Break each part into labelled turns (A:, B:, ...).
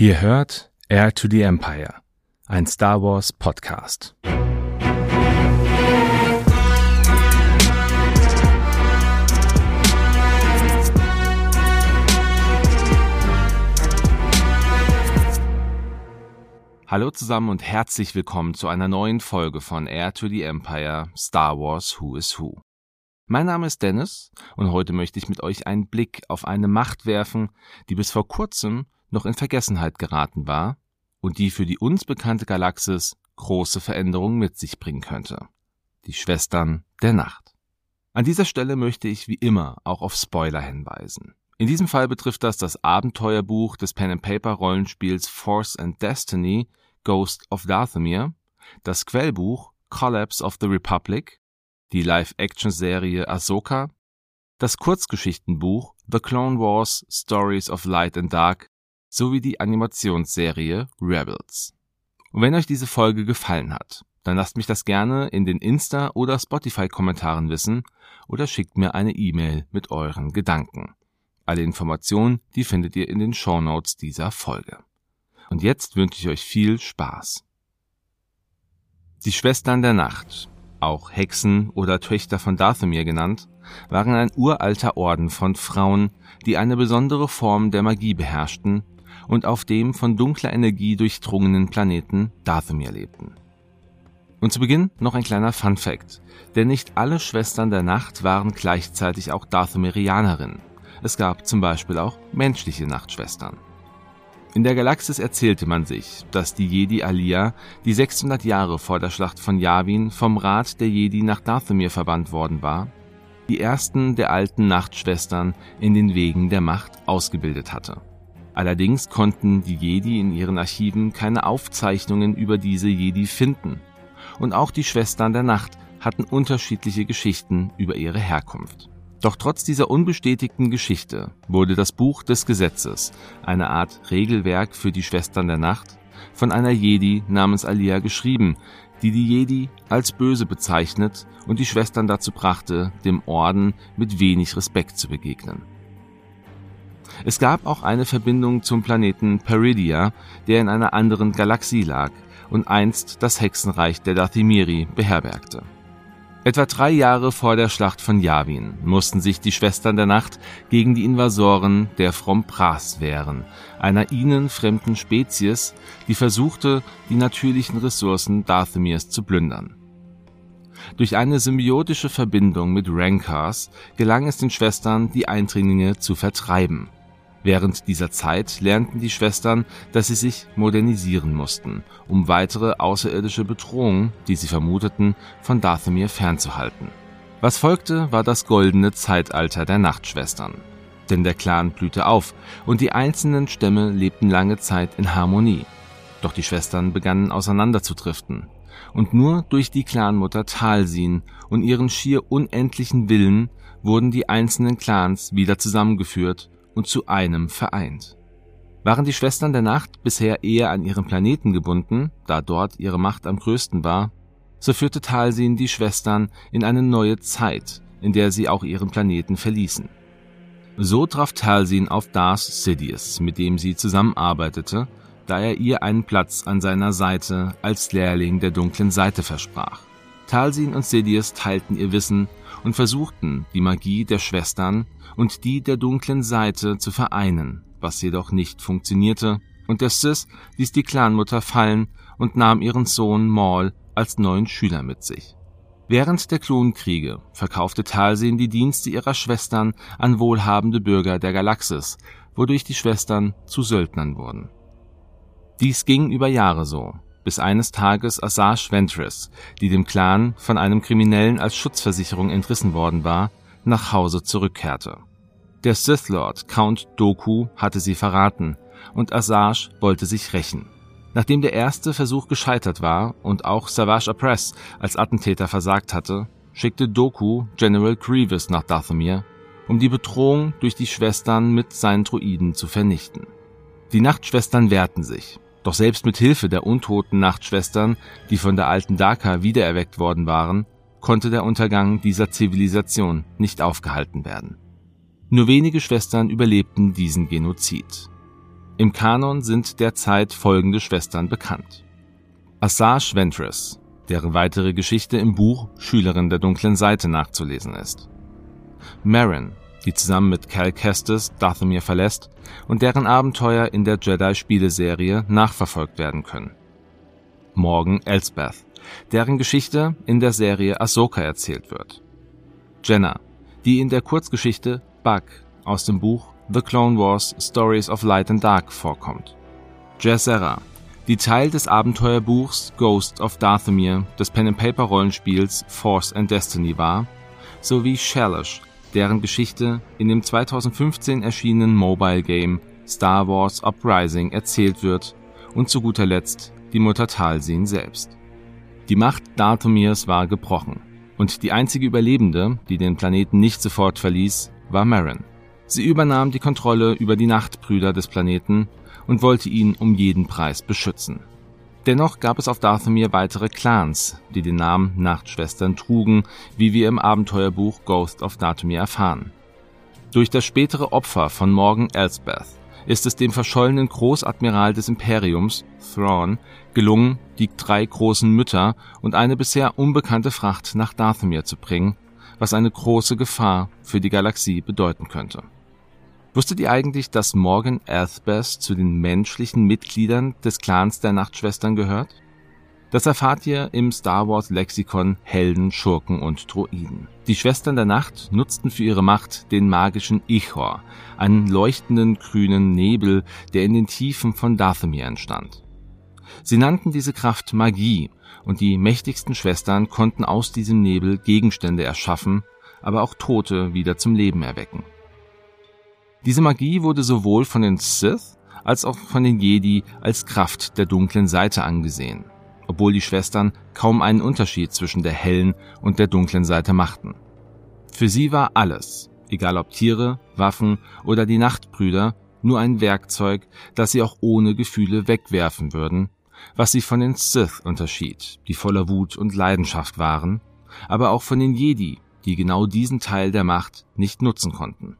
A: Ihr hört Air to the Empire, ein Star Wars Podcast. Hallo zusammen und herzlich willkommen zu einer neuen Folge von Air to the Empire Star Wars Who is Who. Mein Name ist Dennis und heute möchte ich mit euch einen Blick auf eine Macht werfen, die bis vor kurzem noch in Vergessenheit geraten war und die für die uns bekannte Galaxis große Veränderungen mit sich bringen könnte. Die Schwestern der Nacht. An dieser Stelle möchte ich wie immer auch auf Spoiler hinweisen. In diesem Fall betrifft das das Abenteuerbuch des Pen-and-Paper-Rollenspiels Force and Destiny Ghost of Dathomir, das Quellbuch Collapse of the Republic die Live-Action-Serie Ahsoka, das Kurzgeschichtenbuch The Clone Wars Stories of Light and Dark sowie die Animationsserie Rebels. Und wenn euch diese Folge gefallen hat, dann lasst mich das gerne in den Insta- oder Spotify-Kommentaren wissen oder schickt mir eine E-Mail mit euren Gedanken. Alle Informationen, die findet ihr in den Show Notes dieser Folge. Und jetzt wünsche ich euch viel Spaß. Die Schwestern der Nacht auch Hexen oder Töchter von Dathomir genannt, waren ein uralter Orden von Frauen, die eine besondere Form der Magie beherrschten und auf dem von dunkler Energie durchdrungenen Planeten Dathomir lebten. Und zu Beginn noch ein kleiner Fun Fact, denn nicht alle Schwestern der Nacht waren gleichzeitig auch Dathomirianerinnen. Es gab zum Beispiel auch menschliche Nachtschwestern. In der Galaxis erzählte man sich, dass die Jedi Alia, die 600 Jahre vor der Schlacht von Yavin vom Rat der Jedi nach Dathomir verbannt worden war, die ersten der alten Nachtschwestern in den Wegen der Macht ausgebildet hatte. Allerdings konnten die Jedi in ihren Archiven keine Aufzeichnungen über diese Jedi finden. Und auch die Schwestern der Nacht hatten unterschiedliche Geschichten über ihre Herkunft. Doch trotz dieser unbestätigten Geschichte wurde das Buch des Gesetzes, eine Art Regelwerk für die Schwestern der Nacht, von einer Jedi namens Alia geschrieben, die die Jedi als böse bezeichnet und die Schwestern dazu brachte, dem Orden mit wenig Respekt zu begegnen. Es gab auch eine Verbindung zum Planeten Peridia, der in einer anderen Galaxie lag und einst das Hexenreich der Dathimiri beherbergte. Etwa drei Jahre vor der Schlacht von Yavin mussten sich die Schwestern der Nacht gegen die Invasoren der Frompras wehren, einer ihnen fremden Spezies, die versuchte, die natürlichen Ressourcen Dathemirs zu plündern. Durch eine symbiotische Verbindung mit Rancors gelang es den Schwestern, die Eindringlinge zu vertreiben. Während dieser Zeit lernten die Schwestern, dass sie sich modernisieren mussten, um weitere außerirdische Bedrohungen, die sie vermuteten, von Dathomir fernzuhalten. Was folgte, war das goldene Zeitalter der Nachtschwestern. Denn der Clan blühte auf und die einzelnen Stämme lebten lange Zeit in Harmonie. Doch die Schwestern begannen auseinanderzudriften. Und nur durch die Clanmutter Talsin und ihren schier unendlichen Willen wurden die einzelnen Clans wieder zusammengeführt und zu einem vereint. Waren die Schwestern der Nacht bisher eher an ihren Planeten gebunden, da dort ihre Macht am größten war, so führte Talsin die Schwestern in eine neue Zeit, in der sie auch ihren Planeten verließen. So traf Talsin auf Darth Sidious, mit dem sie zusammenarbeitete, da er ihr einen Platz an seiner Seite als Lehrling der dunklen Seite versprach. Talsin und Sidious teilten ihr Wissen und versuchten, die Magie der Schwestern und die der dunklen Seite zu vereinen, was jedoch nicht funktionierte, und der Sith ließ die Clanmutter fallen und nahm ihren Sohn Maul als neuen Schüler mit sich. Während der Klonkriege verkaufte Talsin die Dienste ihrer Schwestern an wohlhabende Bürger der Galaxis, wodurch die Schwestern zu Söldnern wurden. Dies ging über Jahre so, bis eines Tages Asajj Ventress, die dem Clan von einem Kriminellen als Schutzversicherung entrissen worden war, nach Hause zurückkehrte. Der Sith Lord Count Doku hatte sie verraten und Asajj wollte sich rächen. Nachdem der erste Versuch gescheitert war und auch Savage Opress als Attentäter versagt hatte, schickte Doku General Grievous nach Dathomir, um die Bedrohung durch die Schwestern mit seinen Druiden zu vernichten. Die Nachtschwestern wehrten sich, doch selbst mit Hilfe der untoten Nachtschwestern, die von der alten Daka wiedererweckt worden waren, konnte der Untergang dieser Zivilisation nicht aufgehalten werden. Nur wenige Schwestern überlebten diesen Genozid. Im Kanon sind derzeit folgende Schwestern bekannt. Assage Ventress, deren weitere Geschichte im Buch Schülerin der dunklen Seite nachzulesen ist. Marin, die zusammen mit Cal Kestis Dathomir verlässt und deren Abenteuer in der Jedi-Spieleserie nachverfolgt werden können. Morgan Elsbeth, deren Geschichte in der Serie Ahsoka erzählt wird. Jenna, die in der Kurzgeschichte Bug aus dem Buch The Clone Wars Stories of Light and Dark vorkommt. Jazera, die Teil des Abenteuerbuchs Ghost of Dathomir des Pen-and-Paper-Rollenspiels Force and Destiny war, sowie Shalish, deren Geschichte in dem 2015 erschienenen Mobile Game Star Wars Uprising erzählt wird und zu guter Letzt die Mutter Talsin selbst. Die Macht Dathomirs war gebrochen und die einzige Überlebende, die den Planeten nicht sofort verließ, war Marin. Sie übernahm die Kontrolle über die Nachtbrüder des Planeten und wollte ihn um jeden Preis beschützen. Dennoch gab es auf Dathomir weitere Clans, die den Namen Nachtschwestern trugen, wie wir im Abenteuerbuch Ghost of Dathomir erfahren. Durch das spätere Opfer von Morgan Elsbeth ist es dem verschollenen Großadmiral des Imperiums, Thrawn, gelungen, die drei großen Mütter und eine bisher unbekannte Fracht nach Dathomir zu bringen, was eine große Gefahr für die Galaxie bedeuten könnte. Wusstet ihr eigentlich, dass Morgan Elsbeth zu den menschlichen Mitgliedern des Clans der Nachtschwestern gehört? Das erfahrt ihr im Star Wars Lexikon Helden, Schurken und Droiden. Die Schwestern der Nacht nutzten für ihre Macht den magischen Ichor, einen leuchtenden grünen Nebel, der in den Tiefen von Dathomir entstand. Sie nannten diese Kraft Magie, und die mächtigsten Schwestern konnten aus diesem Nebel Gegenstände erschaffen, aber auch Tote wieder zum Leben erwecken. Diese Magie wurde sowohl von den Sith als auch von den Jedi als Kraft der dunklen Seite angesehen, obwohl die Schwestern kaum einen Unterschied zwischen der hellen und der dunklen Seite machten. Für sie war alles, egal ob Tiere, Waffen oder die Nachtbrüder, nur ein Werkzeug, das sie auch ohne Gefühle wegwerfen würden, was sie von den Sith unterschied, die voller Wut und Leidenschaft waren, aber auch von den Jedi, die genau diesen Teil der Macht nicht nutzen konnten.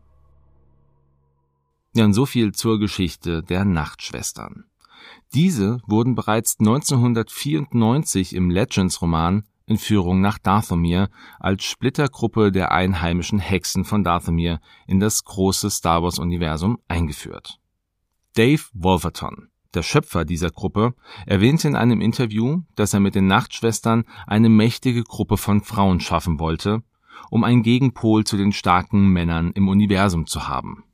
A: Und so viel zur Geschichte der Nachtschwestern. Diese wurden bereits 1994 im Legends-Roman Entführung nach Dathomir als Splittergruppe der einheimischen Hexen von Dathomir in das große Star Wars-Universum eingeführt. Dave Wolverton, der Schöpfer dieser Gruppe, erwähnte in einem Interview, dass er mit den Nachtschwestern eine mächtige Gruppe von Frauen schaffen wollte, um einen Gegenpol zu den starken Männern im Universum zu haben.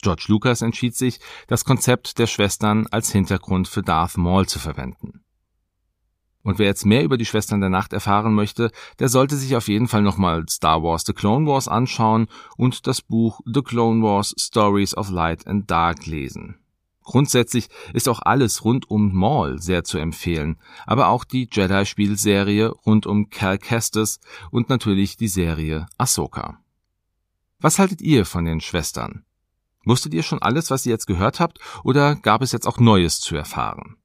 A: George Lucas entschied sich, das Konzept der Schwestern als Hintergrund für Darth Maul zu verwenden. Und wer jetzt mehr über die Schwestern der Nacht erfahren möchte, der sollte sich auf jeden Fall nochmal Star Wars The Clone Wars anschauen und das Buch The Clone Wars Stories of Light and Dark lesen. Grundsätzlich ist auch alles rund um Maul sehr zu empfehlen, aber auch die Jedi-Spielserie rund um Cal Kestis und natürlich die Serie Ahsoka. Was haltet ihr von den Schwestern? Wusstet ihr schon alles, was ihr jetzt gehört habt, oder gab es jetzt auch Neues zu erfahren?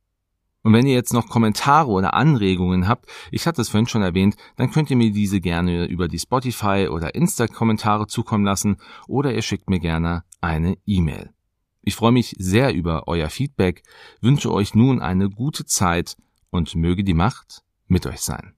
A: Und wenn ihr jetzt noch Kommentare oder Anregungen habt, ich hatte es vorhin schon erwähnt, dann könnt ihr mir diese gerne über die Spotify oder Insta-Kommentare zukommen lassen oder ihr schickt mir gerne eine E-Mail. Ich freue mich sehr über euer Feedback, wünsche euch nun eine gute Zeit und möge die Macht mit euch sein.